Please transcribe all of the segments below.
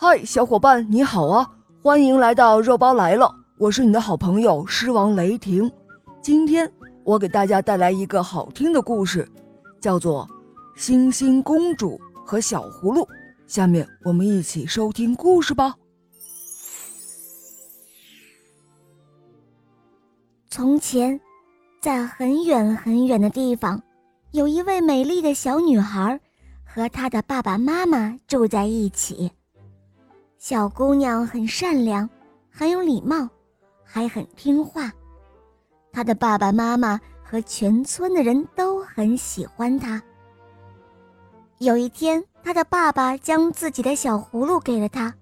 嗨，小伙伴，你好啊！欢迎来到肉包来了，我是你的好朋友狮王雷霆。今天我给大家带来一个好听的故事，叫做《星星公主和小葫芦》。下面我们一起收听故事吧。从前，在很远很远的地方，有一位美丽的小女孩，和她的爸爸妈妈住在一起。小姑娘很善良，很有礼貌，还很听话。她的爸爸妈妈和全村的人都很喜欢她。有一天，她的爸爸将自己的小葫芦给了她，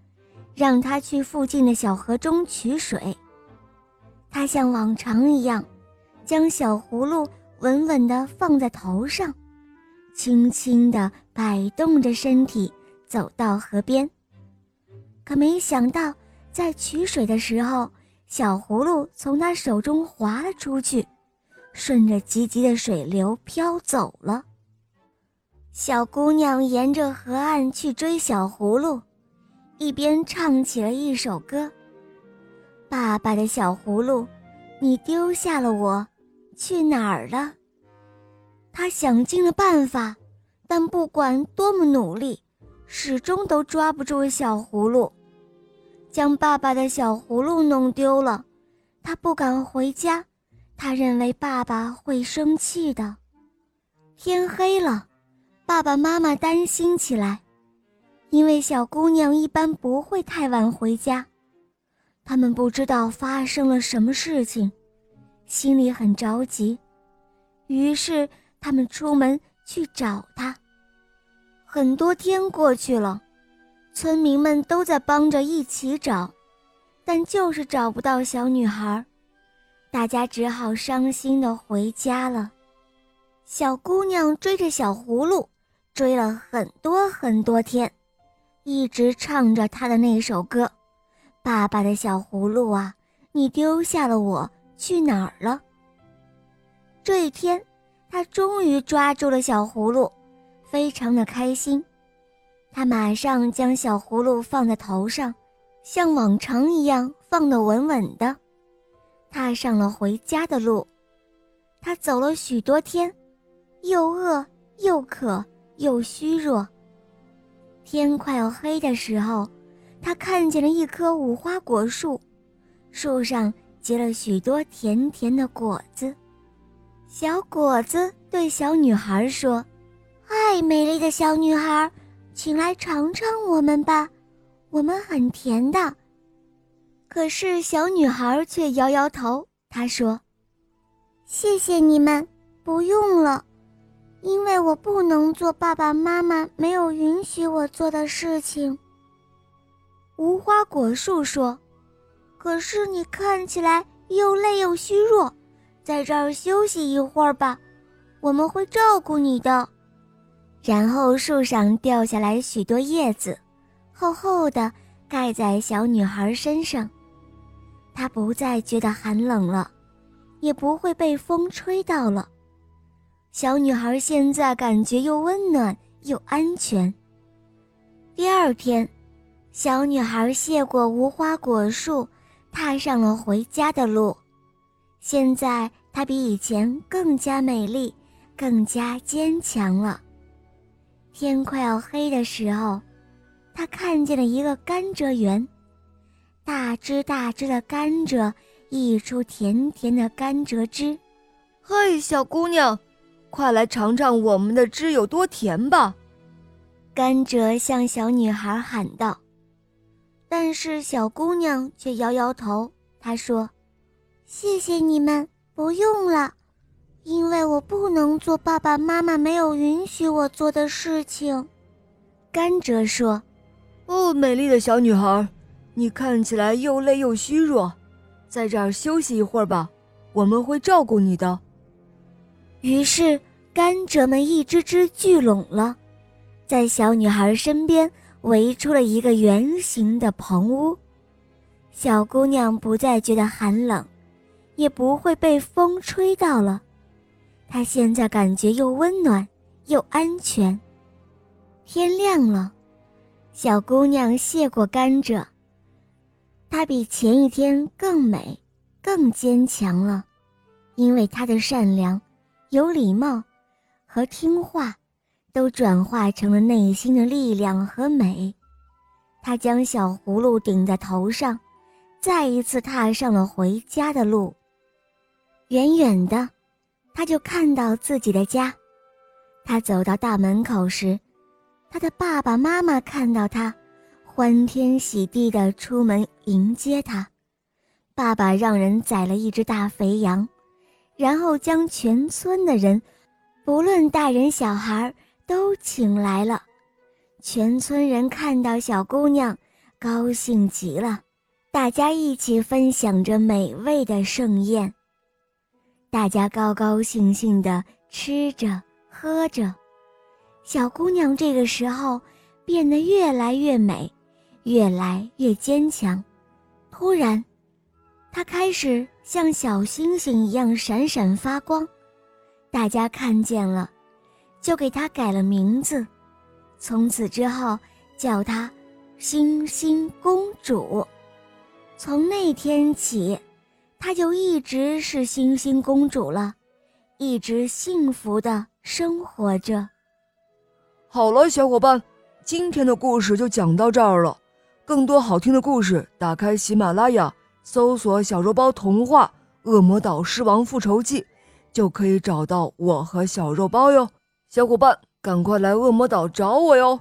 让她去附近的小河中取水。她像往常一样，将小葫芦稳稳地放在头上，轻轻地摆动着身体，走到河边。可没想到，在取水的时候，小葫芦从他手中滑了出去，顺着急急的水流飘走了。小姑娘沿着河岸去追小葫芦，一边唱起了一首歌：“爸爸的小葫芦，你丢下了我，去哪儿了？”她想尽了办法，但不管多么努力，始终都抓不住小葫芦。将爸爸的小葫芦弄丢了，他不敢回家，他认为爸爸会生气的。天黑了，爸爸妈妈担心起来，因为小姑娘一般不会太晚回家，他们不知道发生了什么事情，心里很着急，于是他们出门去找她。很多天过去了。村民们都在帮着一起找，但就是找不到小女孩，大家只好伤心的回家了。小姑娘追着小葫芦，追了很多很多天，一直唱着她的那首歌：“爸爸的小葫芦啊，你丢下了我，去哪儿了？”这一天，她终于抓住了小葫芦，非常的开心。他马上将小葫芦放在头上，像往常一样放得稳稳的，踏上了回家的路。他走了许多天，又饿又渴又虚弱。天快要黑的时候，他看见了一棵无花果树，树上结了许多甜甜的果子。小果子对小女孩说：“嗨，美丽的小女孩。”请来尝尝我们吧，我们很甜的。可是小女孩却摇摇头，她说：“谢谢你们，不用了，因为我不能做爸爸妈妈没有允许我做的事情。”无花果树说：“可是你看起来又累又虚弱，在这儿休息一会儿吧，我们会照顾你的。”然后树上掉下来许多叶子，厚厚的盖在小女孩身上，她不再觉得寒冷了，也不会被风吹到了。小女孩现在感觉又温暖又安全。第二天，小女孩谢过无花果树，踏上了回家的路。现在她比以前更加美丽，更加坚强了。天快要黑的时候，他看见了一个甘蔗园，大枝大枝的甘蔗溢出甜甜的甘蔗汁。嘿，小姑娘，快来尝尝我们的汁有多甜吧！甘蔗向小女孩喊道。但是小姑娘却摇摇头，她说：“谢谢你们，不用了。”因为我不能做爸爸妈妈没有允许我做的事情，甘蔗说：“哦，美丽的小女孩，你看起来又累又虚弱，在这儿休息一会儿吧，我们会照顾你的。”于是甘蔗们一只只聚拢了，在小女孩身边围出了一个圆形的棚屋，小姑娘不再觉得寒冷，也不会被风吹到了。他现在感觉又温暖又安全。天亮了，小姑娘谢过甘蔗。她比前一天更美，更坚强了，因为她的善良、有礼貌和听话，都转化成了内心的力量和美。她将小葫芦顶在头上，再一次踏上了回家的路。远远的，他就看到自己的家。他走到大门口时，他的爸爸妈妈看到他。欢天喜地地出门迎接他，爸爸让人宰了一只大肥羊，然后将全村的人，不论大人小孩，都请来了。全村人看到小姑娘，高兴极了，大家一起分享着美味的盛宴。大家高高兴兴地吃着喝着，小姑娘这个时候变得越来越美。越来越坚强，突然，她开始像小星星一样闪闪发光。大家看见了，就给她改了名字，从此之后叫她“星星公主”。从那天起，她就一直是星星公主了，一直幸福的生活着。好了，小伙伴，今天的故事就讲到这儿了。更多好听的故事，打开喜马拉雅，搜索“小肉包童话《恶魔岛狮王复仇记》”，就可以找到我和小肉包哟。小伙伴，赶快来恶魔岛找我哟！